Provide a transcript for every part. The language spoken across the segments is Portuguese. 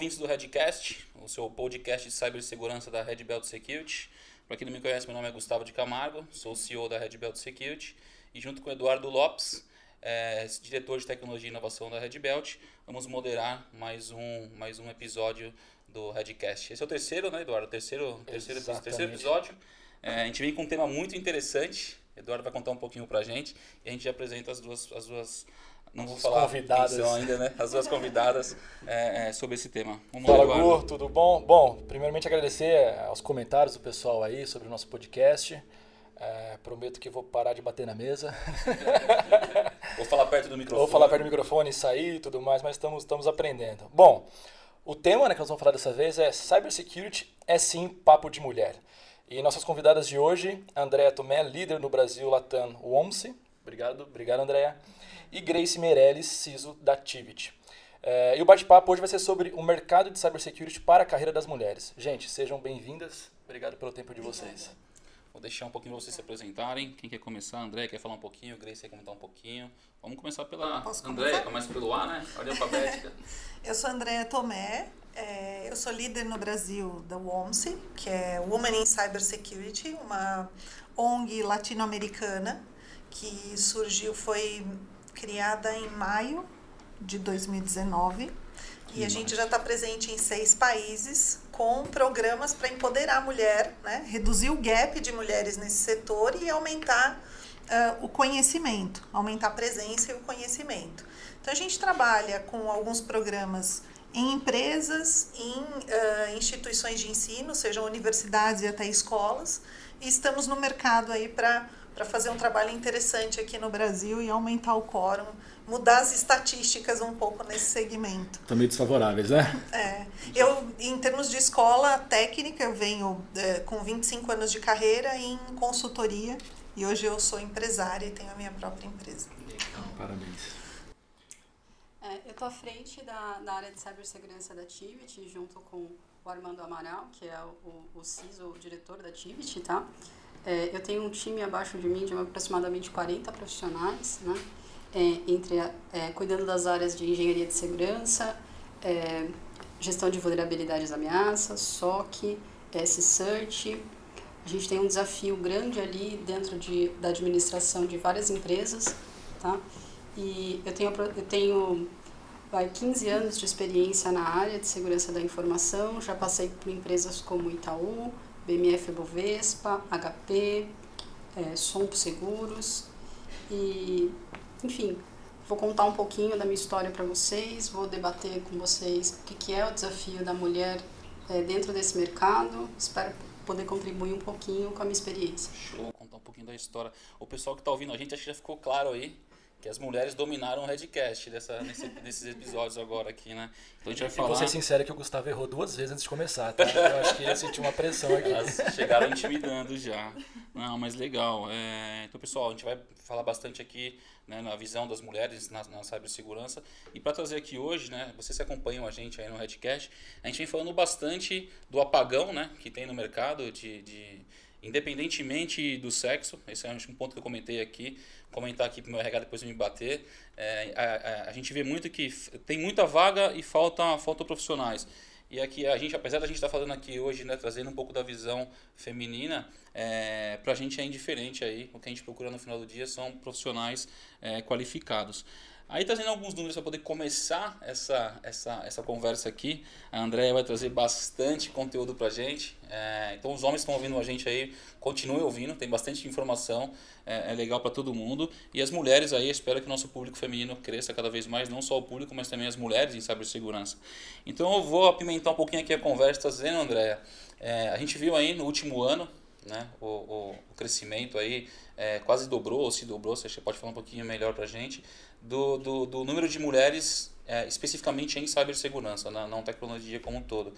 ouvintes do Redcast, o seu podcast de cibersegurança da Red Belt Security. Para quem não me conhece, meu nome é Gustavo de Camargo, sou CEO da Red Belt Security e junto com o Eduardo Lopes, é, diretor de tecnologia e inovação da Red Belt, vamos moderar mais um, mais um episódio do Redcast. Esse é o terceiro, né, Eduardo? Terceiro, terceiro, terceiro episódio. É, a gente vem com um tema muito interessante. Eduardo vai contar um pouquinho pra gente e a gente já apresenta as duas, as duas não vou falar convidadas. são ainda, né? As duas convidadas é, é, sobre esse tema. Vamos Fala, Gur, tudo bom? Bom, primeiramente agradecer aos comentários do pessoal aí sobre o nosso podcast. É, prometo que vou parar de bater na mesa. vou falar perto do microfone. Vou falar perto do microfone e sair e tudo mais, mas estamos, estamos aprendendo. Bom, o tema né, que nós vamos falar dessa vez é Cybersecurity é sim papo de mulher. E nossas convidadas de hoje, Andréa Tomé, líder no Brasil Latam OMSI. Obrigado, obrigado Andréa e Grace Meirelles, CISO da Tivit. É, e o bate-papo hoje vai ser sobre o mercado de cybersecurity para a carreira das mulheres. Gente, sejam bem-vindas. Obrigado pelo tempo de vocês. Vou deixar um pouquinho vocês se apresentarem. Quem quer começar? André quer falar um pouquinho, Grace quer comentar um pouquinho. Vamos começar pela André, começa pelo A, né? Olha alfabética. eu sou Andréa Tomé, é, eu sou líder no Brasil da WOMSE, que é Women in Cybersecurity, uma ONG latino-americana que surgiu, foi criada em maio de 2019 e a gente já está presente em seis países com programas para empoderar a mulher, né? reduzir o gap de mulheres nesse setor e aumentar uh, o conhecimento, aumentar a presença e o conhecimento. Então a gente trabalha com alguns programas em empresas, em uh, instituições de ensino, sejam universidades e até escolas, e estamos no mercado aí para para fazer um trabalho interessante aqui no Brasil e aumentar o quórum, mudar as estatísticas um pouco nesse segmento. Estão meio desfavoráveis, né? É. Eu, em termos de escola técnica, eu venho é, com 25 anos de carreira em consultoria e hoje eu sou empresária e tenho a minha própria empresa. Parabéns. É, eu estou à frente da, da área de cibersegurança da Tivit, junto com o Armando Amaral, que é o, o CISO, o diretor da Tivit, tá? É, eu tenho um time abaixo de mim de aproximadamente 40 profissionais, né? É, entre é, cuidando das áreas de engenharia de segurança, é, gestão de vulnerabilidades e ameaças, SOC, S-Search. A gente tem um desafio grande ali dentro de, da administração de várias empresas, tá? E eu tenho, eu tenho vai, 15 anos de experiência na área de segurança da informação, já passei por empresas como Itaú, BMF Bovespa, HP, é, Sompo Seguros e, enfim, vou contar um pouquinho da minha história para vocês, vou debater com vocês o que, que é o desafio da mulher é, dentro desse mercado, espero poder contribuir um pouquinho com a minha experiência. Show, contar um pouquinho da história. O pessoal que está ouvindo a gente, acho que já ficou claro aí que as mulheres dominaram o Redcast dessa, nesse, nesses episódios agora aqui, né? Então a gente vai falar... vou ser sincero que o Gustavo errou duas vezes antes de começar, tá? Eu acho que ele sentiu uma pressão aqui. Elas chegaram intimidando já. Não, mas legal. É... Então, pessoal, a gente vai falar bastante aqui né, na visão das mulheres na, na cibersegurança. E para trazer aqui hoje, né, vocês que acompanham a gente aí no Redcast, a gente vem falando bastante do apagão né, que tem no mercado de, de independentemente do sexo, esse é um ponto que eu comentei aqui, comentar aqui para o meu RH depois me bater, é, a, a, a, gente vê muito que tem muita vaga e falta, falta profissionais. E aqui a gente, apesar da gente estar tá falando aqui hoje, né, trazendo um pouco da visão feminina, é, para a gente é indiferente aí. O que a gente procura no final do dia são profissionais é, qualificados. Aí trazendo alguns números para poder começar essa, essa, essa conversa aqui. A Andréia vai trazer bastante conteúdo para a gente. É, então os homens estão ouvindo a gente aí, continuem ouvindo, tem bastante informação, é, é legal para todo mundo. E as mulheres aí, espero que o nosso público feminino cresça cada vez mais, não só o público, mas também as mulheres em cibersegurança. Então eu vou apimentar um pouquinho aqui a conversa, trazendo, Andréia. É, a gente viu aí no último ano, né, o, o, o crescimento aí é, quase dobrou, ou se dobrou, você pode falar um pouquinho melhor para a gente, do, do, do, número de mulheres é, especificamente em cibersegurança, na não tecnologia como um todo.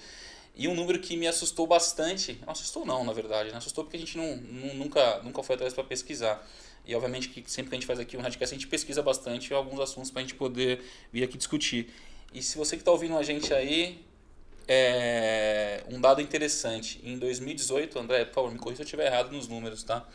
E um número que me assustou bastante, não assustou não, na verdade, né? assustou porque a gente não, não nunca, nunca foi atrás para pesquisar. E obviamente que sempre que a gente faz aqui um Radcast, a gente pesquisa bastante alguns assuntos para a gente poder vir aqui discutir. E se você que está ouvindo a gente aí, é um dado interessante. Em 2018, André, por favor, me corrija se eu estiver errado nos números, tá?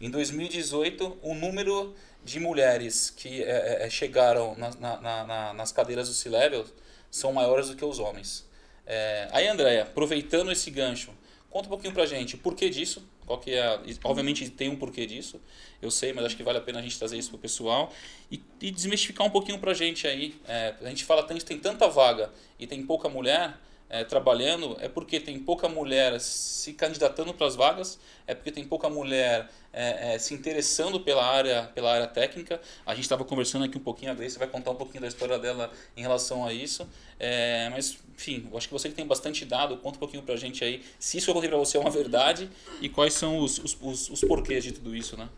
Em 2018, o número de mulheres que é, é, chegaram na, na, na, nas cadeiras do C-Level são maiores do que os homens. É, aí, Andréia, aproveitando esse gancho, conta um pouquinho pra gente, por que disso? Qual que é a, obviamente tem um porquê disso, eu sei, mas acho que vale a pena a gente trazer isso pro pessoal e, e desmistificar um pouquinho pra gente aí. É, a gente fala tanto, tem tanta vaga e tem pouca mulher, é, trabalhando é porque tem pouca mulher se candidatando para as vagas, é porque tem pouca mulher é, é, se interessando pela área, pela área técnica. A gente estava conversando aqui um pouquinho, a Grace vai contar um pouquinho da história dela em relação a isso. É, mas, enfim, eu acho que você que tem bastante dado, conta um pouquinho para a gente aí se isso que eu contei para você é uma verdade e quais são os, os, os, os porquês de tudo isso, né?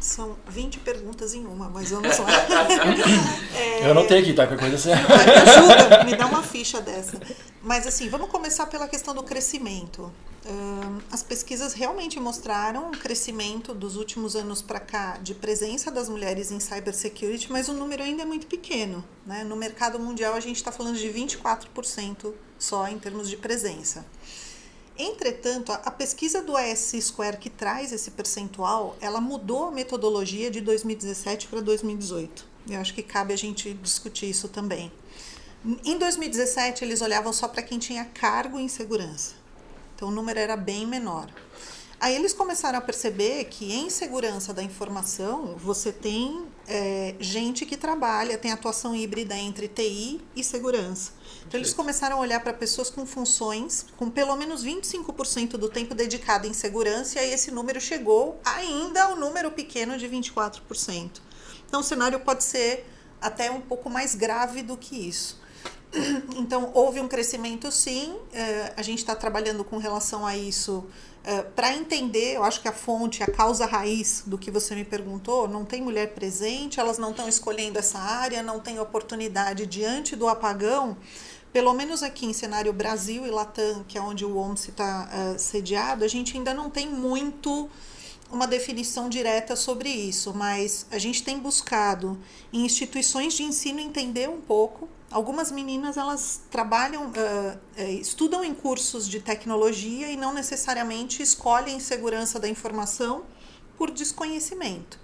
São 20 perguntas em uma, mas vamos lá. é... Eu anotei aqui, tá? Qualquer coisa assim. Me ajuda, me dá uma ficha dessa. Mas assim, vamos começar pela questão do crescimento. as pesquisas realmente mostraram um crescimento dos últimos anos para cá de presença das mulheres em cybersecurity, mas o número ainda é muito pequeno. Né? No mercado mundial, a gente está falando de 24% só em termos de presença. Entretanto, a pesquisa do ASC Square que traz esse percentual, ela mudou a metodologia de 2017 para 2018. Eu acho que cabe a gente discutir isso também. Em 2017, eles olhavam só para quem tinha cargo em segurança. Então, o número era bem menor. Aí eles começaram a perceber que em segurança da informação você tem é, gente que trabalha, tem atuação híbrida entre TI e segurança. Então eles começaram a olhar para pessoas com funções com pelo menos 25% do tempo dedicado em segurança e aí esse número chegou ainda ao número pequeno de 24%. Então o cenário pode ser até um pouco mais grave do que isso. Então, houve um crescimento sim, é, a gente está trabalhando com relação a isso é, para entender. Eu acho que a fonte, a causa raiz do que você me perguntou, não tem mulher presente, elas não estão escolhendo essa área, não tem oportunidade diante do apagão. Pelo menos aqui em cenário Brasil e Latam, que é onde o OMS está uh, é, sediado, a gente ainda não tem muito uma definição direta sobre isso, mas a gente tem buscado em instituições de ensino entender um pouco Algumas meninas elas trabalham, uh, estudam em cursos de tecnologia e não necessariamente escolhem segurança da informação por desconhecimento.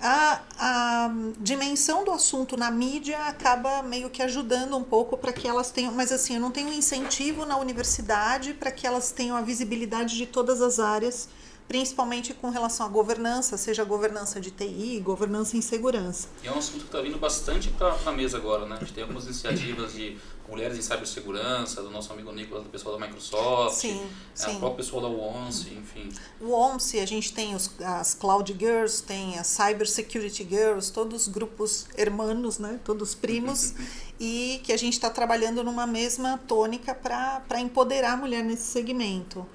A, a dimensão do assunto na mídia acaba meio que ajudando um pouco para que elas tenham, mas assim, eu não tenho incentivo na universidade para que elas tenham a visibilidade de todas as áreas principalmente com relação à governança, seja governança de TI, governança em segurança. E é um assunto que está vindo bastante para a mesa agora, né? A gente tem algumas iniciativas de mulheres em cibersegurança, do nosso amigo Nicolas, do pessoal da Microsoft, sim, é, sim. o próprio pessoal da ONCE, enfim. O ONCE, a gente tem os, as Cloud Girls, tem as Cyber Security Girls, todos grupos hermanos, né? todos primos, e que a gente está trabalhando numa mesma tônica para empoderar a mulher nesse segmento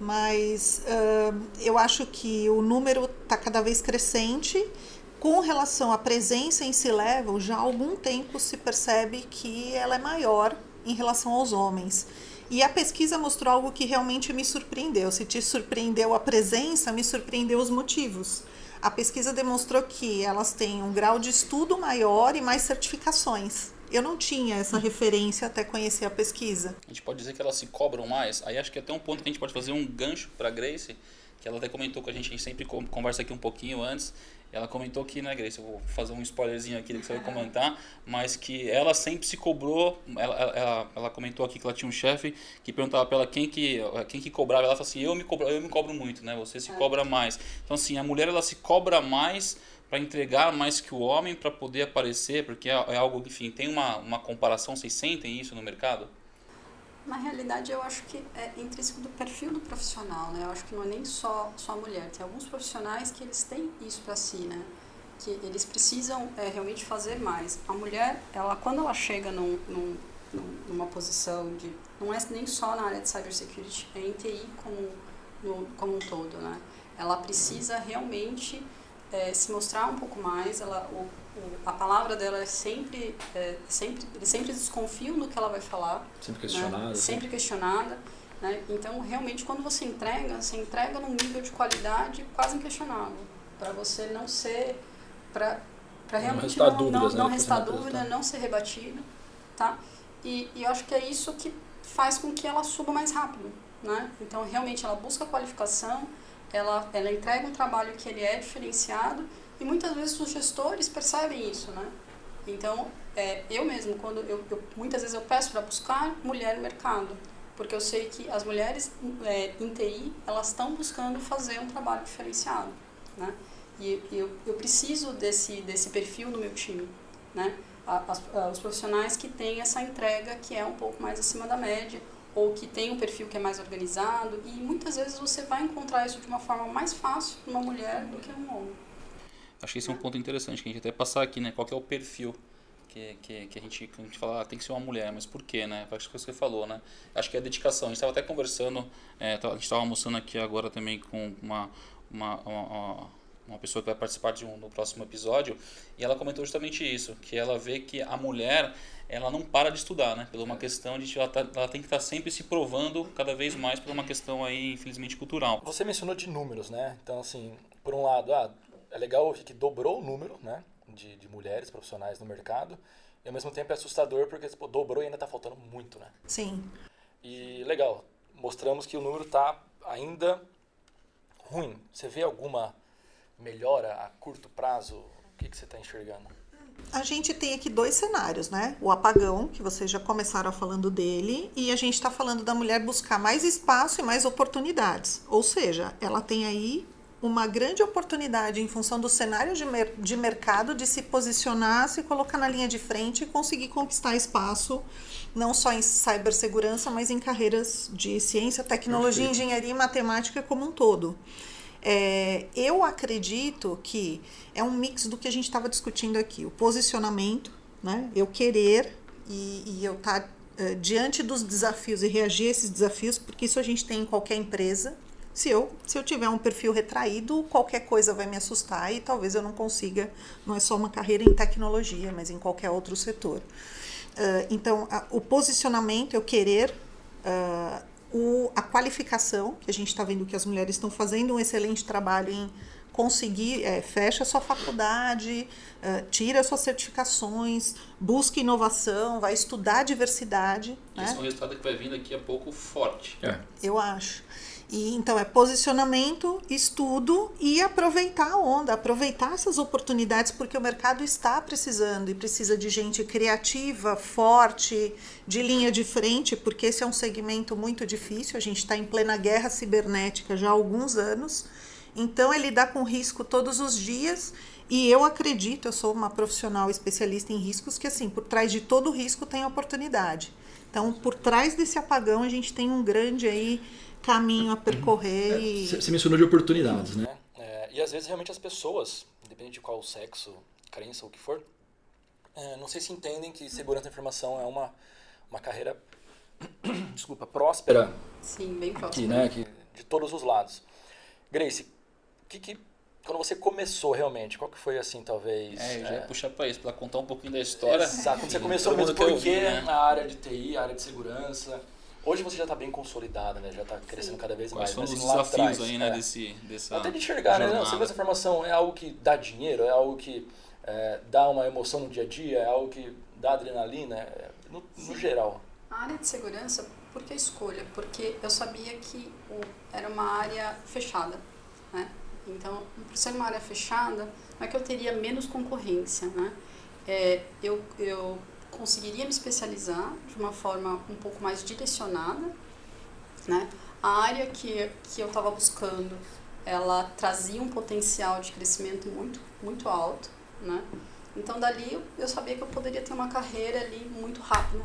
mas uh, eu acho que o número está cada vez crescente. Com relação à presença em C-Level, já há algum tempo se percebe que ela é maior em relação aos homens. E a pesquisa mostrou algo que realmente me surpreendeu. Se te surpreendeu a presença, me surpreendeu os motivos. A pesquisa demonstrou que elas têm um grau de estudo maior e mais certificações. Eu não tinha essa referência até conhecer a pesquisa. A gente pode dizer que elas se cobram mais. Aí acho que até um ponto que a gente pode fazer um gancho para Grace, que ela até comentou com a gente, a gente sempre conversa aqui um pouquinho antes. Ela comentou que, né, Grace, eu vou fazer um spoilerzinho aqui que você vai comentar, mas que ela sempre se cobrou. Ela, ela, ela comentou aqui que ela tinha um chefe que perguntava para ela quem que, quem que cobrava. Ela falou assim: eu me, cobro, eu me cobro muito, né? Você se é. cobra mais. Então, assim, a mulher ela se cobra mais para entregar mais que o homem para poder aparecer, porque é, é, algo, enfim, tem uma, uma comparação, vocês sentem isso no mercado? Na realidade, eu acho que é intrínseco do perfil do profissional, né? Eu acho que não é nem só, só a mulher. Tem alguns profissionais que eles têm isso para si, né? Que eles precisam é, realmente fazer mais. A mulher, ela quando ela chega num, num, numa posição de... Não é nem só na área de cybersecurity, é em TI como, no, como um todo, né? Ela precisa realmente é, se mostrar um pouco mais. Ela, o, o, a palavra dela é sempre, é, sempre, eles sempre desconfiam do que ela vai falar. Sempre questionada. Né? Sempre questionada. Né? Então, realmente, quando você entrega, você entrega num nível de qualidade quase inquestionável. Para você não ser. Para realmente não, não, não, né, não restar dúvida, não ser rebatido. Tá? E, e eu acho que é isso que faz com que ela suba mais rápido. Né? Então, realmente, ela busca qualificação ela, ela entrega um trabalho que ele é diferenciado e muitas vezes os gestores percebem isso, né? Então, é, eu mesmo, quando eu, eu muitas vezes eu peço para buscar mulher no mercado, porque eu sei que as mulheres é, em TI elas estão buscando fazer um trabalho diferenciado, né? E eu, eu preciso desse desse perfil no meu time, né? As, os profissionais que têm essa entrega que é um pouco mais acima da média ou que tem um perfil que é mais organizado e muitas vezes você vai encontrar isso de uma forma mais fácil numa mulher do que num homem. Acho que esse é um ponto interessante que a gente até passar aqui, né? Qual é o perfil que, que, que a, gente, que a gente fala, ah, tem que ser uma mulher, mas por quê, né? Acho que você falou, né? Acho que é a dedicação. A gente estava até conversando, é, a gente estava almoçando aqui agora também com uma, uma, uma, uma pessoa que vai participar de um, no próximo episódio, e ela comentou justamente isso, que ela vê que a mulher ela não para de estudar, né? Por uma questão de ela, tá, ela tem que estar tá sempre se provando cada vez mais por uma questão aí, infelizmente, cultural. Você mencionou de números, né? Então, assim, por um lado, ah, é legal que dobrou o número, né? de, de mulheres profissionais no mercado. E ao mesmo tempo é assustador porque tipo, dobrou e ainda está faltando muito, né? Sim. E legal, mostramos que o número está ainda ruim. Você vê alguma melhora a curto prazo? O que, que você está enxergando? A gente tem aqui dois cenários, né? O apagão, que vocês já começaram falando dele, e a gente está falando da mulher buscar mais espaço e mais oportunidades. Ou seja, ela tem aí uma grande oportunidade em função do cenário de, mer de mercado de se posicionar, se colocar na linha de frente e conseguir conquistar espaço, não só em cibersegurança, mas em carreiras de ciência, tecnologia, engenharia e matemática como um todo. É, eu acredito que é um mix do que a gente estava discutindo aqui: o posicionamento, né? eu querer e, e eu estar tá, uh, diante dos desafios e reagir a esses desafios, porque isso a gente tem em qualquer empresa se eu, se eu tiver um perfil retraído, qualquer coisa vai me assustar e talvez eu não consiga, não é só uma carreira em tecnologia, mas em qualquer outro setor. Uh, então, a, o posicionamento, eu querer, uh, o, a qualificação, que a gente está vendo que as mulheres estão fazendo um excelente trabalho em conseguir, é, fecha sua faculdade, uh, tira suas certificações, busca inovação, vai estudar diversidade. Esse né? é um resultado que vai vindo aqui a pouco forte. É. Eu acho. E então é posicionamento, estudo e aproveitar a onda, aproveitar essas oportunidades porque o mercado está precisando e precisa de gente criativa, forte, de linha de frente, porque esse é um segmento muito difícil. A gente está em plena guerra cibernética já há alguns anos, então ele dá com risco todos os dias. E eu acredito, eu sou uma profissional especialista em riscos, que assim, por trás de todo risco tem oportunidade. Então, por trás desse apagão, a gente tem um grande aí caminho a percorrer. É, e... Você mencionou de oportunidades, né? É, e às vezes realmente as pessoas, independente de qual sexo, crença ou o que for, é, não sei se entendem que segurança da informação é uma, uma carreira, desculpa, próspera. Sim, bem próspera. Que, né, que, de todos os lados. Grace, que, que quando você começou realmente, qual que foi assim, talvez... É, eu já ia é... puxar para isso, para contar um pouquinho da história. Exato, quando você começou mesmo, por que né? na área de TI, área de segurança... Hoje você já está bem consolidada, né? Já está crescendo cada vez Quais mais. Quais são os desafios aí, né? É. Desse, dessa Até de enxergar, jornada. né? Não, segurança informação é algo que dá dinheiro, é algo que é, dá uma emoção no dia a dia, é algo que dá adrenalina, é, no, no, geral. A área de segurança, por que escolha? Porque eu sabia que o, era uma área fechada, né? Então, por ser uma área fechada, não é que eu teria menos concorrência, né? É, eu, eu conseguiria me especializar de uma forma um pouco mais direcionada, né? A área que, que eu estava buscando, ela trazia um potencial de crescimento muito, muito alto, né? Então, dali, eu sabia que eu poderia ter uma carreira ali muito rápida,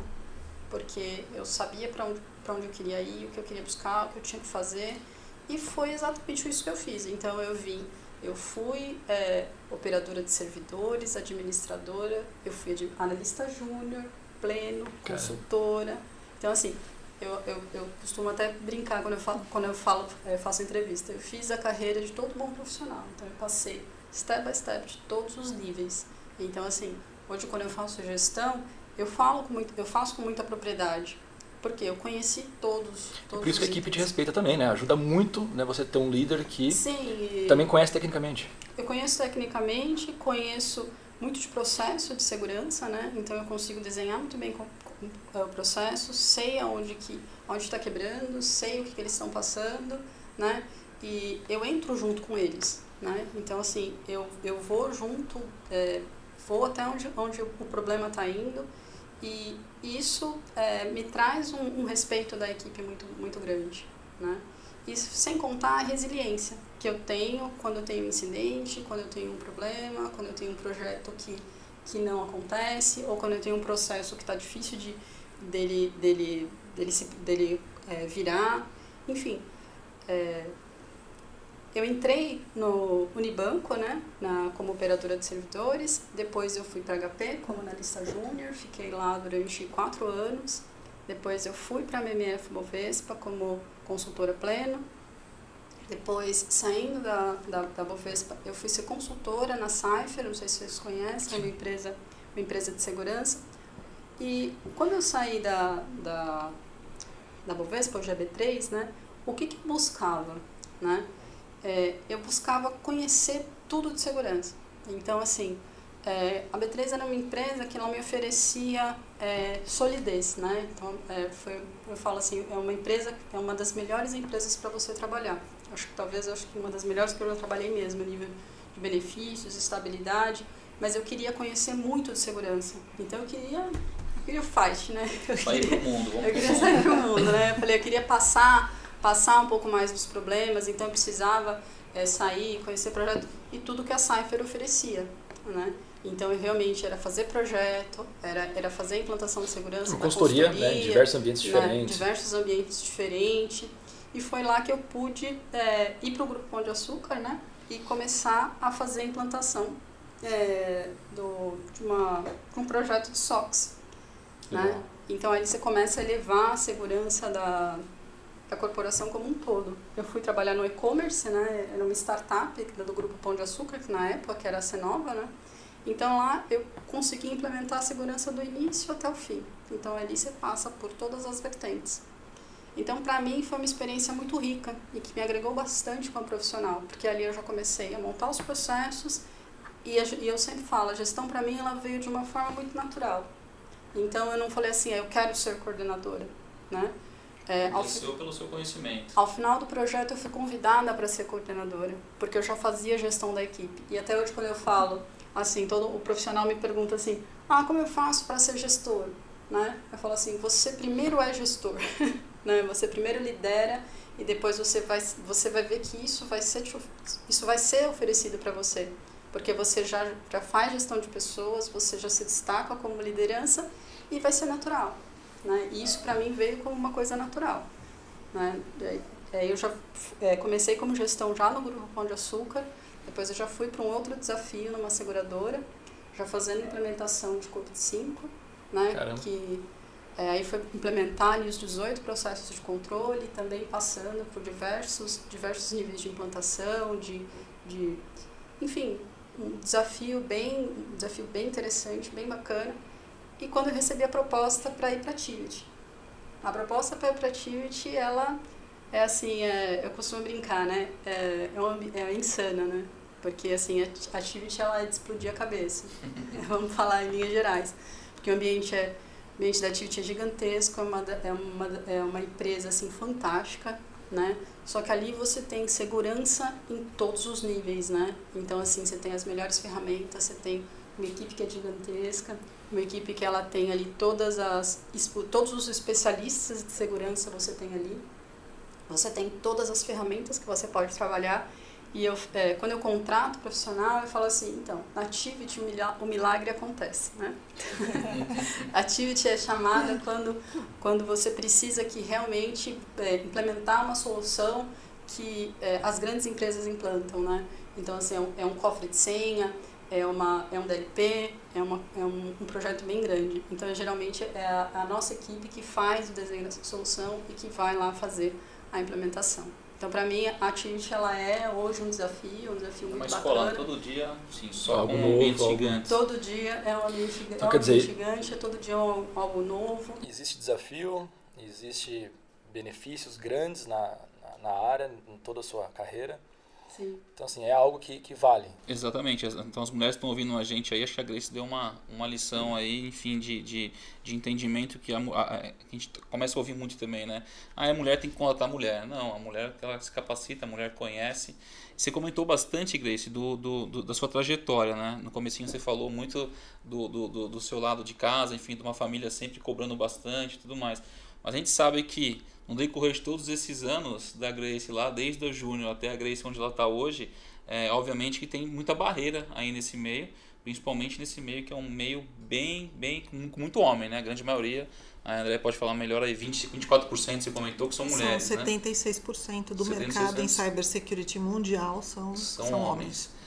porque eu sabia para onde, onde eu queria ir, o que eu queria buscar, o que eu tinha que fazer, e foi exatamente isso que eu fiz. Então, eu vim eu fui é, operadora de servidores, administradora, eu fui analista júnior, pleno, consultora. Então, assim, eu, eu, eu costumo até brincar quando eu, falo, quando eu falo, é, faço entrevista. Eu fiz a carreira de todo bom profissional. Então, eu passei step by step de todos os níveis. Então, assim, hoje quando eu faço gestão, eu, falo com muito, eu faço com muita propriedade. Porque eu conheci todos. todos Por isso que a equipe te respeita também, né? Ajuda muito né, você ter um líder que Sim, também conhece tecnicamente. Eu conheço tecnicamente, conheço muito de processo de segurança, né? Então eu consigo desenhar muito bem o processo, sei aonde que onde está quebrando, sei o que, que eles estão passando, né? E eu entro junto com eles, né? Então assim eu eu vou junto é, vou até onde, onde o problema está indo e isso é, me traz um, um, respeito da equipe muito, muito grande, né? Isso sem contar a resiliência que eu tenho quando eu tenho um incidente, quando eu tenho um problema, quando eu tenho um projeto que, que não acontece, ou quando eu tenho um processo que está difícil de, dele, dele, dele, se, dele é, virar. Enfim, é, eu entrei no Unibanco, né, na, como operadora de servidores, depois eu fui para HP como analista júnior, fiquei lá durante quatro anos, depois eu fui para a MMF Bovespa como consultora plena, depois, saindo da, da, da Bovespa, eu fui ser consultora na Cypher, não sei se vocês conhecem, é uma empresa, uma empresa de segurança. E quando eu saí da, da, da Bovespa, o GB3, né, o que, que eu buscava? Né? É, eu buscava conhecer tudo de segurança. Então, assim, é, a B3 era uma empresa que ela me oferecia é, solidez, né? Então, é, foi, eu falo assim, é uma empresa, é uma das melhores empresas para você trabalhar. Acho que talvez acho que uma das melhores que eu já trabalhei mesmo, a nível de benefícios, estabilidade, mas eu queria conhecer muito de segurança. Então eu queria eu queria o fight, né? Eu sair queria, pro mundo, vamos Eu queria sair pro mundo, né? Eu falei, eu queria passar, passar um pouco mais dos problemas, então eu precisava é, sair, conhecer projeto e tudo que a Cypher oferecia, né? Então, eu realmente era fazer projeto, era, era fazer implantação de segurança, consultoria, consultoria né, em diversos ambientes né, diferentes. Diversos ambientes diferentes. E foi lá que eu pude é, ir para o Grupo Pão de Açúcar, né? E começar a fazer a implantação é, do, de, uma, um projeto de SOX. Né? Então, aí você começa a elevar a segurança da, da corporação como um todo. Eu fui trabalhar no e-commerce, né? Era uma startup do Grupo Pão de Açúcar, que na época que era a Cenova, né? Então lá eu consegui implementar a segurança do início até o fim. Então ali você passa por todas as vertentes. Então, para mim, foi uma experiência muito rica e que me agregou bastante como profissional, porque ali eu já comecei a montar os processos e, eu sempre falo, a gestão para mim ela veio de uma forma muito natural. Então, eu não falei assim, eu quero ser coordenadora, né? É, ao pelo seu conhecimento. Ao final do projeto, eu fui convidada para ser coordenadora, porque eu já fazia gestão da equipe. E até hoje, quando eu falo, assim, todo o profissional me pergunta assim, ah, como eu faço para ser gestor? Né? Eu falo assim, você primeiro é gestor. Né? Você primeiro lidera e depois você vai, você vai ver que isso vai ser, isso vai ser oferecido para você. Porque você já, já faz gestão de pessoas, você já se destaca como liderança e vai ser natural. Né? E isso para mim veio como uma coisa natural. Né? Eu já é, comecei como gestão já no Grupo Pão de Açúcar, depois eu já fui para um outro desafio numa seguradora, já fazendo implementação de COVID-5, né? que é, aí foi implementar ali, os 18 processos de controle, também passando por diversos, diversos níveis de implantação, de, de enfim, um desafio bem, um desafio bem interessante, bem bacana. E quando eu recebi a proposta para ir para a Tivit. A proposta para ir para a Tivit, ela é assim, é, eu costumo brincar, né? É, é, uma, é insana, né? Porque assim, a Tivit ela é de explodir a cabeça. Vamos falar em linhas gerais. Porque o ambiente é o ambiente da Activity é gigantesco, é uma, é uma, é uma empresa assim, fantástica, né? Só que ali você tem segurança em todos os níveis, né? Então, assim, você tem as melhores ferramentas, você tem uma equipe que é gigantesca, uma equipe que ela tem ali todas as todos os especialistas de segurança você tem ali. Você tem todas as ferramentas que você pode trabalhar e eu, é, quando eu contrato profissional, eu falo assim, então, na Activity o milagre acontece, né? Activity é chamada quando, quando você precisa que realmente é, implementar uma solução que é, as grandes empresas implantam, né? Então, assim, é um, é um, cofre de senha, é, uma, é um DLP, é, uma, é um, um projeto bem grande. Então, geralmente, é a, a nossa equipe que faz o desenho dessa solução e que vai lá fazer a implementação. Então, para mim, a Activity ela é hoje um desafio, um desafio muito Uma escola bacana. todo dia, sim, só algo um ambiente novo, gigante. Todo dia é um ambiente, então, é um ambiente gigante, é todo dia um, algo novo. Existe desafio, existe benefícios grandes na, na, na área, em toda a sua carreira. Sim. Então, assim, é algo que, que vale. Exatamente. Então, as mulheres estão ouvindo a gente aí, acho que a Grace deu uma, uma lição aí, enfim, de, de, de entendimento que a, a, a, gente começa a ouvir muito também, né? Ah, a mulher tem que contratar a mulher. Não, a mulher ela se capacita, a mulher conhece. Você comentou bastante, Grace, do, do, do da sua trajetória, né? No comecinho você falou muito do, do, do seu lado de casa, enfim, de uma família sempre cobrando bastante e tudo mais. Mas a gente sabe que no decorrer de todos esses anos da Grace lá, desde o Júnior até a Grace onde ela está hoje, é, obviamente que tem muita barreira aí nesse meio, principalmente nesse meio que é um meio bem, bem com muito homem, né? A grande maioria, a André pode falar melhor aí, 20, 24% você comentou que são mulheres, São 76% né? do 76%. mercado em cybersecurity mundial são, são, são homens. homens.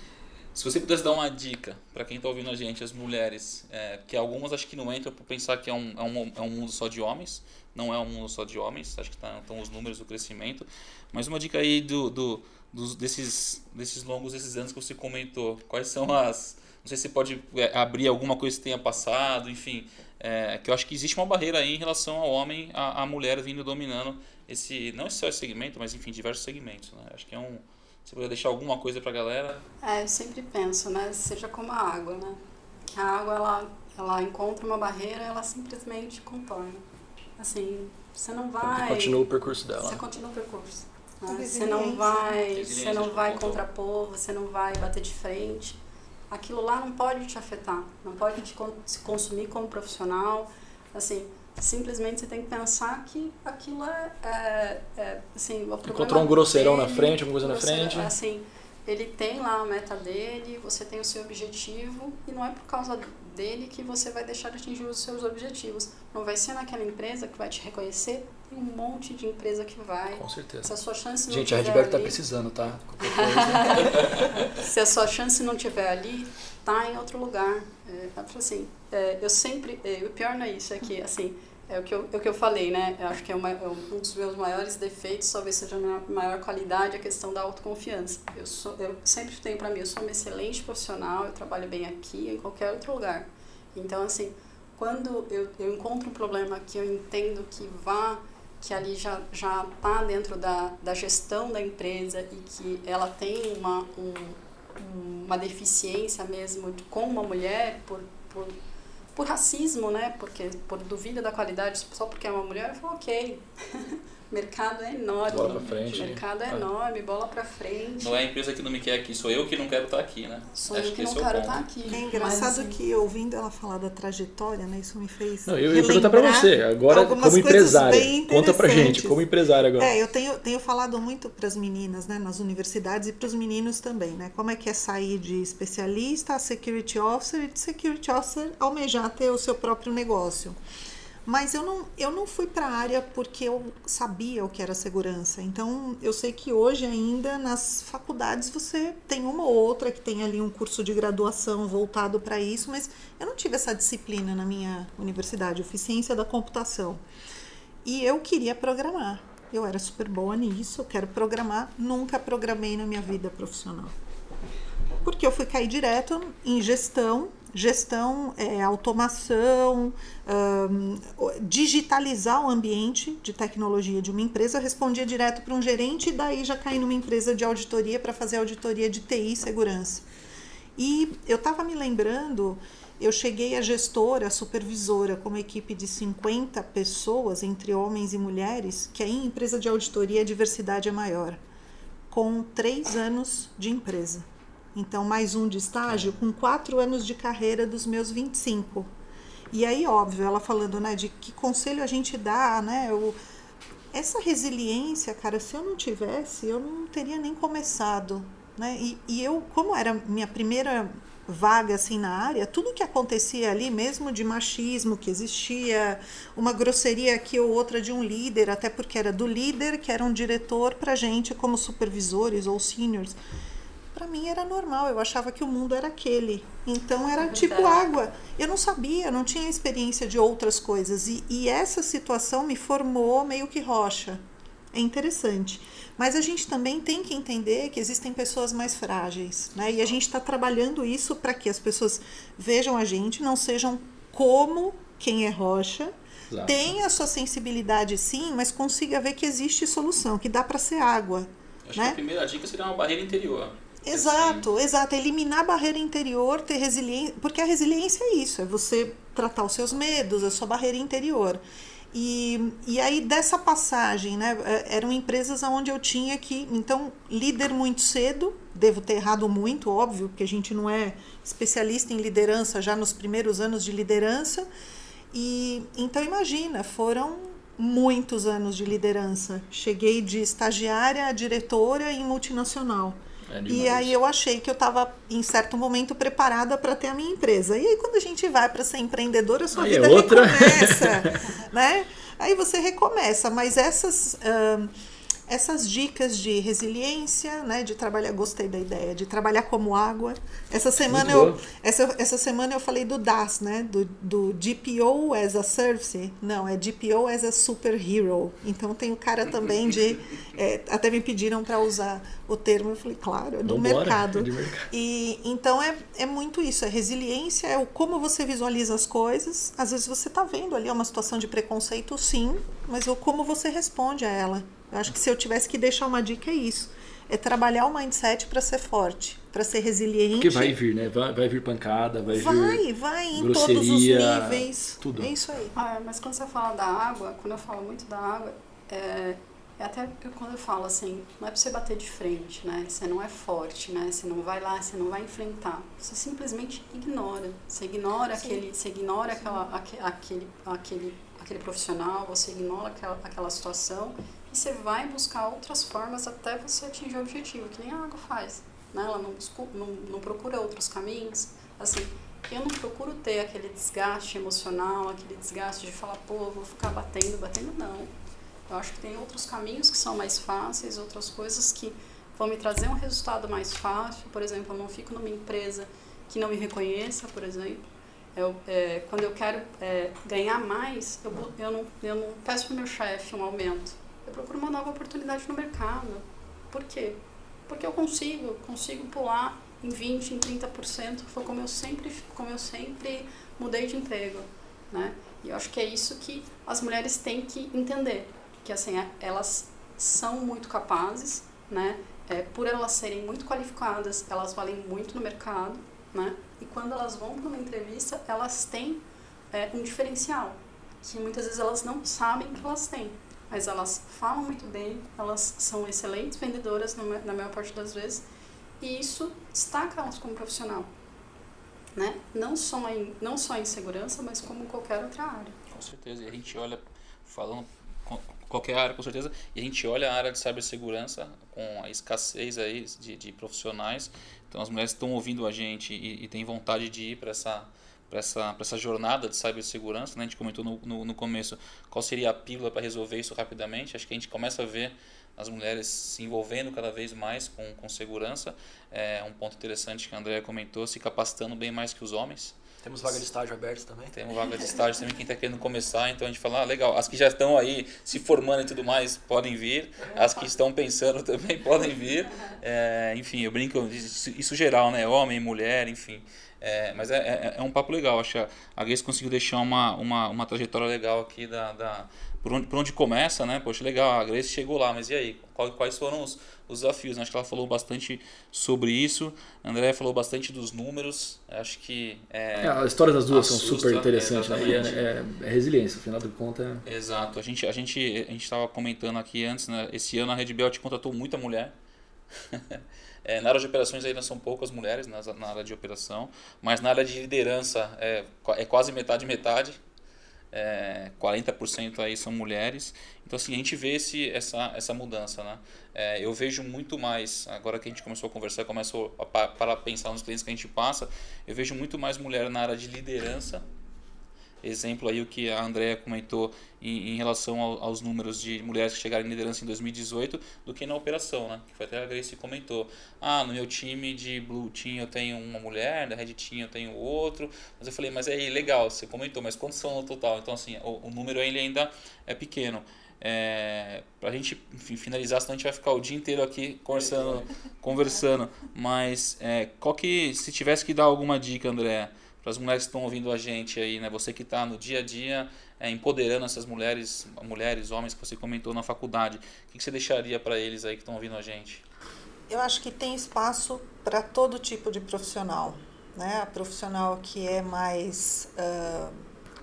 Se você pudesse dar uma dica para quem está ouvindo a gente, as mulheres, é, que algumas acho que não entram por pensar que é um, é, um, é um mundo só de homens, não é um mundo só de homens, acho que tá, estão os números do crescimento, mas uma dica aí do, do, dos, desses, desses longos, esses anos que você comentou, quais são as, não sei se pode é, abrir alguma coisa que tenha passado, enfim, é, que eu acho que existe uma barreira aí em relação ao homem, à, à mulher vindo dominando esse, não só esse segmento, mas enfim, diversos segmentos, né? acho que é um você puder deixar alguma coisa para a galera? É, eu sempre penso, né? Seja como a água, né? A água, ela, ela encontra uma barreira, ela simplesmente contorna. Assim, você não vai... E continua o percurso dela. Você continua o percurso. Né? Você não vai, você não vai contrapor, você não vai bater de frente. Aquilo lá não pode te afetar, não pode te consumir como profissional. Assim, simplesmente você tem que pensar que aquilo é, é, é assim, Encontrou um grosseirão dele, na frente, alguma coisa na frente. Assim, ele tem lá a meta dele, você tem o seu objetivo e não é por causa dele que você vai deixar de atingir os seus objetivos. Não vai ser naquela empresa que vai te reconhecer, tem um monte de empresa que vai. Com certeza. Se a sua chance não Gente, a Redberg tá precisando, tá? Se a sua chance não tiver ali, tá em outro lugar. É, assim, é, eu sempre, é, o pior não é isso, é que, assim, é o que eu, é o que eu falei, né? Eu acho que é uma, é um dos meus maiores defeitos, talvez seja a minha maior qualidade, a questão da autoconfiança. Eu, sou, eu sempre tenho para mim, eu sou uma excelente profissional, eu trabalho bem aqui, em qualquer outro lugar. Então, assim, quando eu, eu encontro um problema que eu entendo que vá, que ali já já está dentro da, da gestão da empresa e que ela tem uma, um, uma deficiência mesmo com uma mulher por, por por racismo, né? Porque por duvida da qualidade só porque é uma mulher, eu falo, ok. mercado é enorme. Bola pra frente. mercado é, é enorme, bola pra frente. Não é a empresa que não me quer aqui, sou eu que não quero estar aqui, né? Sou Acho eu que, que não quero estar aqui. É engraçado assim... que ouvindo ela falar da trajetória, né? Isso me fez. Não, eu ia perguntar pra você, agora como empresária. Conta pra gente, como empresária agora. É, eu tenho, tenho falado muito pras meninas, né? Nas universidades e pros meninos também, né? Como é que é sair de especialista a security officer e de security officer almejar ter o seu próprio negócio. Mas eu não, eu não fui para a área porque eu sabia o que era segurança. Então, eu sei que hoje ainda nas faculdades você tem uma ou outra que tem ali um curso de graduação voltado para isso, mas eu não tive essa disciplina na minha universidade, fiz ciência da computação. E eu queria programar. Eu era super boa nisso, eu quero programar. Nunca programei na minha vida profissional. Porque eu fui cair direto em gestão gestão, é, automação, um, digitalizar o ambiente de tecnologia de uma empresa. Eu respondia direto para um gerente e daí já caí numa empresa de auditoria para fazer auditoria de TI e segurança. E eu estava me lembrando, eu cheguei a gestora, a supervisora, com uma equipe de 50 pessoas, entre homens e mulheres, que aí em empresa de auditoria a diversidade é maior, com três anos de empresa. Então, mais um de estágio com quatro anos de carreira dos meus 25. E aí, óbvio, ela falando, né, de que conselho a gente dá, né? Eu, essa resiliência, cara, se eu não tivesse, eu não teria nem começado, né? E, e eu, como era minha primeira vaga assim na área, tudo que acontecia ali, mesmo de machismo que existia, uma grosseria aqui ou outra de um líder, até porque era do líder que era um diretor para gente como supervisores ou seniors para mim era normal, eu achava que o mundo era aquele. Então era é tipo água. Eu não sabia, não tinha experiência de outras coisas. E, e essa situação me formou meio que rocha. É interessante. Mas a gente também tem que entender que existem pessoas mais frágeis. Né? E a gente está trabalhando isso para que as pessoas vejam a gente, não sejam como quem é rocha. Exato. Tenha a sua sensibilidade sim, mas consiga ver que existe solução, que dá para ser água Acho né? que a primeira dica seria uma barreira interior. Exato, exato. Eliminar a barreira interior, ter resiliência. Porque a resiliência é isso, é você tratar os seus medos, a sua barreira interior. E, e aí, dessa passagem, né, é, eram empresas onde eu tinha que. Então, líder muito cedo, devo ter errado muito, óbvio, porque a gente não é especialista em liderança já nos primeiros anos de liderança. E então, imagina, foram muitos anos de liderança. Cheguei de estagiária a diretora em multinacional. É e aí eu achei que eu estava, em certo momento, preparada para ter a minha empresa. E aí, quando a gente vai para ser empreendedora, a sua aí vida é outra. recomeça. né? Aí você recomeça. Mas essas. Uh, essas dicas de resiliência, né, de trabalhar, gostei da ideia, de trabalhar como água. Essa semana eu essa, essa semana eu falei do DAS, né, do, do DPO as a service. Não, é DPO as a superhero. Então tem o cara também de é, até me pediram para usar o termo, eu falei, claro, é do Vambora, mercado. É mercado. E então é, é muito isso, é resiliência, é o como você visualiza as coisas. Às vezes você está vendo ali uma situação de preconceito, sim, mas o como você responde a ela. Eu acho que se eu tivesse que deixar uma dica é isso. É trabalhar o mindset para ser forte, para ser resiliente. Porque vai vir, né? Vai, vai vir pancada, vai, vai vir. Vai, vai, em todos os níveis. Tudo. É isso aí. Ah, mas quando você fala da água, quando eu falo muito da água, é, é até quando eu falo assim, não é para você bater de frente, né? Você não é forte, né? Você não vai lá, você não vai enfrentar. Você simplesmente ignora. Você ignora Sim. aquele, você ignora aquela, aquele, aquele, aquele profissional, você ignora aquela, aquela situação e você vai buscar outras formas até você atingir o objetivo, que nem a água faz. Né? Ela não, não, não procura outros caminhos. Assim, eu não procuro ter aquele desgaste emocional, aquele desgaste de falar, pô, vou ficar batendo, batendo, não. Eu acho que tem outros caminhos que são mais fáceis, outras coisas que vão me trazer um resultado mais fácil. Por exemplo, eu não fico numa empresa que não me reconheça, por exemplo. Eu, é, quando eu quero é, ganhar mais, eu, eu, não, eu não peço para o meu chefe um aumento eu procuro uma nova oportunidade no mercado. Por quê? Porque eu consigo, consigo pular em 20, em 30%, foi como eu sempre, como eu sempre mudei de emprego, né? E eu acho que é isso que as mulheres têm que entender, que assim, é, elas são muito capazes, né? É, por elas serem muito qualificadas, elas valem muito no mercado, né? E quando elas vão para uma entrevista, elas têm é, um diferencial que muitas vezes elas não sabem que elas têm mas elas falam muito bem, elas são excelentes vendedoras na maior parte das vezes, e isso destaca elas como profissional. Né? Não, só em, não só em segurança, mas como qualquer outra área. Com certeza, e a gente olha, falando qualquer área com certeza, e a gente olha a área de cibersegurança com a escassez aí de, de profissionais, então as mulheres estão ouvindo a gente e, e têm vontade de ir para essa para essa, essa jornada de cibersegurança. Né? A gente comentou no, no, no começo qual seria a pílula para resolver isso rapidamente. Acho que a gente começa a ver as mulheres se envolvendo cada vez mais com, com segurança. É um ponto interessante que a Andrea comentou, se capacitando bem mais que os homens. Temos vaga de estágio aberta também? Temos vaga de estágio também, quem está querendo começar. Então a gente fala, ah, legal, as que já estão aí se formando e tudo mais podem vir, as que estão pensando também podem vir. É, enfim, eu brinco, isso, isso geral, né? Homem, mulher, enfim. É, mas é, é, é, um papo legal. Acho que a Grace conseguiu deixar uma, uma, uma trajetória legal aqui da, da, por, onde, por onde começa, né? Poxa, legal, a Grace chegou lá, mas e aí? Quais, quais foram os, os desafios? Né? Acho que ela falou bastante sobre isso. A André falou bastante dos números. Acho que. É, é, a história das duas assusta, são super interessantes, né? É, é, resiliência, afinal de contas. Exato. A gente a gente a estava comentando aqui antes, né? Esse ano a Red Belt contratou muita mulher. É, na área de operações ainda são poucas mulheres na, na área de operação, mas na área de liderança é, é quase metade metade. É, 40% aí são mulheres. Então assim, a gente vê esse, essa, essa mudança. Né? É, eu vejo muito mais, agora que a gente começou a conversar, começou a, para pensar nos clientes que a gente passa, eu vejo muito mais mulher na área de liderança exemplo aí o que a Andrea comentou em, em relação ao, aos números de mulheres que chegaram em liderança em 2018 do que na operação, né? Que foi até a Grace comentou. Ah, no meu time de Blue Team eu tenho uma mulher, da Red Team eu tenho outro. Mas eu falei, mas é legal, você comentou, mas quantos são no total? Então assim, o, o número ele ainda é pequeno. É, para a gente enfim, finalizar, senão a gente vai ficar o dia inteiro aqui conversando, conversando. Mas é, qual que, se tivesse que dar alguma dica, André, para as mulheres que estão ouvindo a gente aí, né? Você que está no dia a dia é, empoderando essas mulheres, mulheres, homens que você comentou na faculdade, o que, que você deixaria para eles aí que estão ouvindo a gente? Eu acho que tem espaço para todo tipo de profissional, né? A profissional que é mais uh,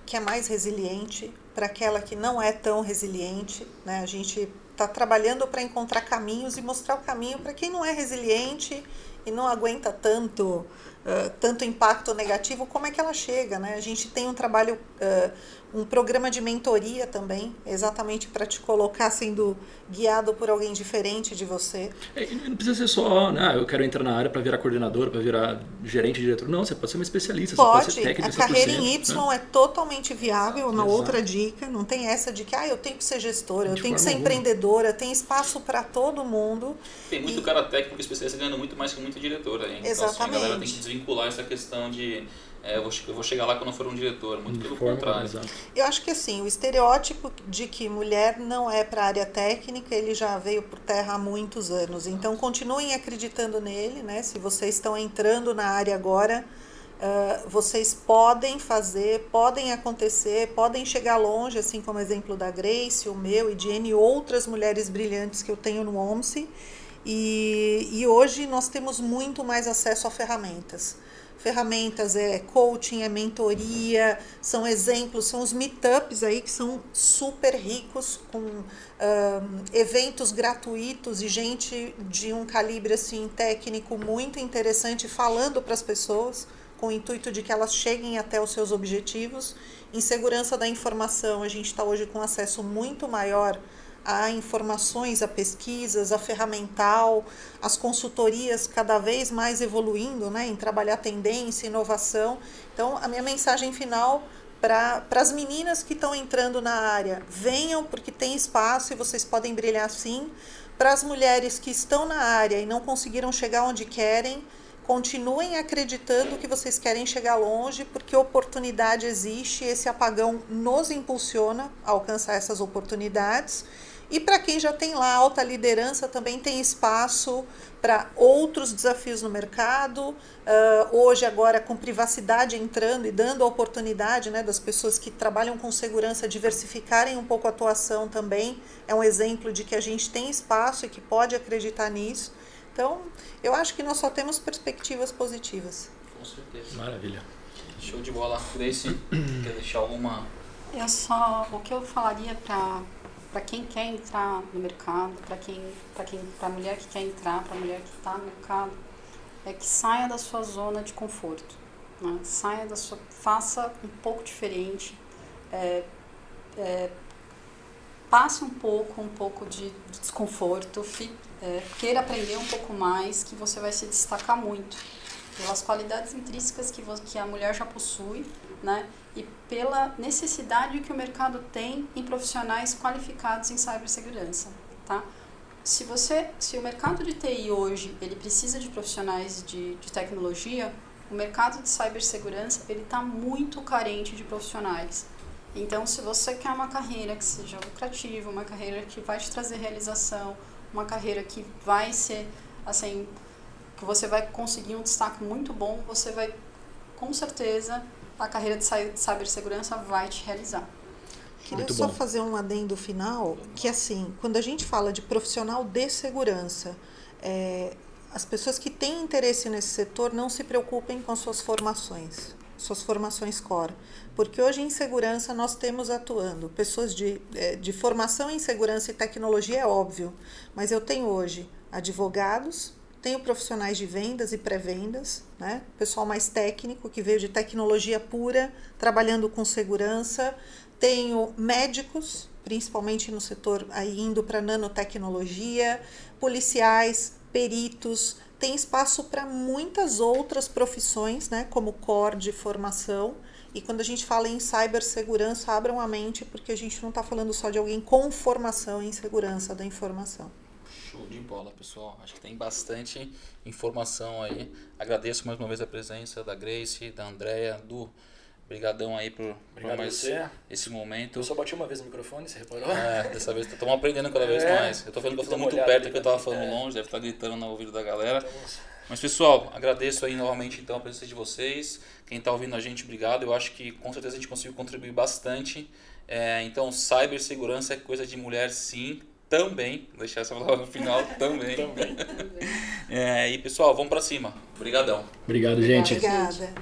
que é mais resiliente, para aquela que não é tão resiliente, né? A gente está trabalhando para encontrar caminhos e mostrar o caminho para quem não é resiliente e não aguenta tanto tanto impacto negativo, como é que ela chega, né? A gente tem um trabalho uh, um programa de mentoria também, exatamente para te colocar sendo guiado por alguém diferente de você. É, não precisa ser só, né, eu quero entrar na área para virar coordenador, para virar gerente, diretor. Não, você pode ser uma especialista, pode. você pode ser técnico. A carreira em Y né? é totalmente viável. Uma Exato. outra dica, não tem essa de que ah, eu tenho que ser gestora, eu tenho que ser alguma. empreendedora, tem espaço para todo mundo. Tem muito e... cara técnico especialista ganhando muito mais que muito diretora. Hein? Exatamente. Então, assim, a galera tem que desvincular essa questão de é, eu, vou, eu, vou, chegar lá quando for um diretor, muito pelo contrário. Eu acho que assim, o estereótipo de que mulher não é para a área técnica, ele já veio por terra há muitos anos. Então, continuem acreditando nele, né? Se vocês estão entrando na área agora, uh, vocês podem fazer, podem acontecer, podem chegar longe, assim como o exemplo da Grace, o meu e de N outras mulheres brilhantes que eu tenho no OMSI. E, e hoje nós temos muito mais acesso a ferramentas ferramentas, é coaching, é mentoria, são exemplos, são os meetups aí que são super ricos, com um, eventos gratuitos e gente de um calibre assim técnico muito interessante falando para as pessoas com o intuito de que elas cheguem até os seus objetivos. Em segurança da informação, a gente está hoje com acesso muito maior a informações, a pesquisas, a ferramental, as consultorias cada vez mais evoluindo né, em trabalhar tendência, inovação. Então, a minha mensagem final para as meninas que estão entrando na área, venham porque tem espaço e vocês podem brilhar sim. Para as mulheres que estão na área e não conseguiram chegar onde querem, continuem acreditando que vocês querem chegar longe, porque oportunidade existe, esse apagão nos impulsiona a alcançar essas oportunidades. E para quem já tem lá alta liderança, também tem espaço para outros desafios no mercado. Uh, hoje, agora, com privacidade entrando e dando a oportunidade né, das pessoas que trabalham com segurança diversificarem um pouco a atuação também. É um exemplo de que a gente tem espaço e que pode acreditar nisso. Então, eu acho que nós só temos perspectivas positivas. Com certeza. Maravilha. Show de bola. Grace, quer deixar alguma. Eu só. O que eu falaria para para quem quer entrar no mercado, para quem, para quem, para mulher que quer entrar, para mulher que está no mercado, é que saia da sua zona de conforto, né? saia da sua, faça um pouco diferente, é, é, passe um pouco, um pouco de, de desconforto, fi, é, queira aprender um pouco mais, que você vai se destacar muito pelas qualidades intrínsecas que, que a mulher já possui, né? e pela necessidade que o mercado tem em profissionais qualificados em cibersegurança, tá? Se você, se o mercado de TI hoje ele precisa de profissionais de, de tecnologia, o mercado de cibersegurança ele está muito carente de profissionais. Então, se você quer uma carreira que seja lucrativa, uma carreira que vai te trazer realização, uma carreira que vai ser assim, que você vai conseguir um destaque muito bom, você vai com certeza a carreira de cibersegurança vai te realizar. Queria Muito só bom. fazer um adendo final, que assim, quando a gente fala de profissional de segurança, é, as pessoas que têm interesse nesse setor não se preocupem com suas formações, suas formações core. Porque hoje em segurança nós temos atuando pessoas de, é, de formação em segurança e tecnologia, é óbvio, mas eu tenho hoje advogados, tenho profissionais de vendas e pré-vendas, né? pessoal mais técnico que veio de tecnologia pura, trabalhando com segurança. Tenho médicos, principalmente no setor aí indo para nanotecnologia, policiais, peritos. Tem espaço para muitas outras profissões, né? como core de formação. E quando a gente fala em cibersegurança, abram a mente, porque a gente não está falando só de alguém com formação em segurança da informação. Show de bola, pessoal. Acho que tem bastante informação aí. Agradeço mais uma vez a presença da Grace, da Andrea, do Obrigadão aí por, por mais você. esse momento. Eu só bati uma vez no microfone, você reparou? É, dessa vez estamos aprendendo cada vez é, mais. Eu tô falando que eu estou muito perto, que eu estava falando é. longe, deve estar gritando no ouvido da galera. Mas pessoal, agradeço aí novamente então a presença de vocês. Quem está ouvindo a gente, obrigado. Eu acho que com certeza a gente conseguiu contribuir bastante. É, então, cibersegurança é coisa de mulher, sim, também. Vou deixar essa palavra no final também. Também. É, e pessoal, vamos para cima. Obrigadão. Obrigado, gente. Obrigada.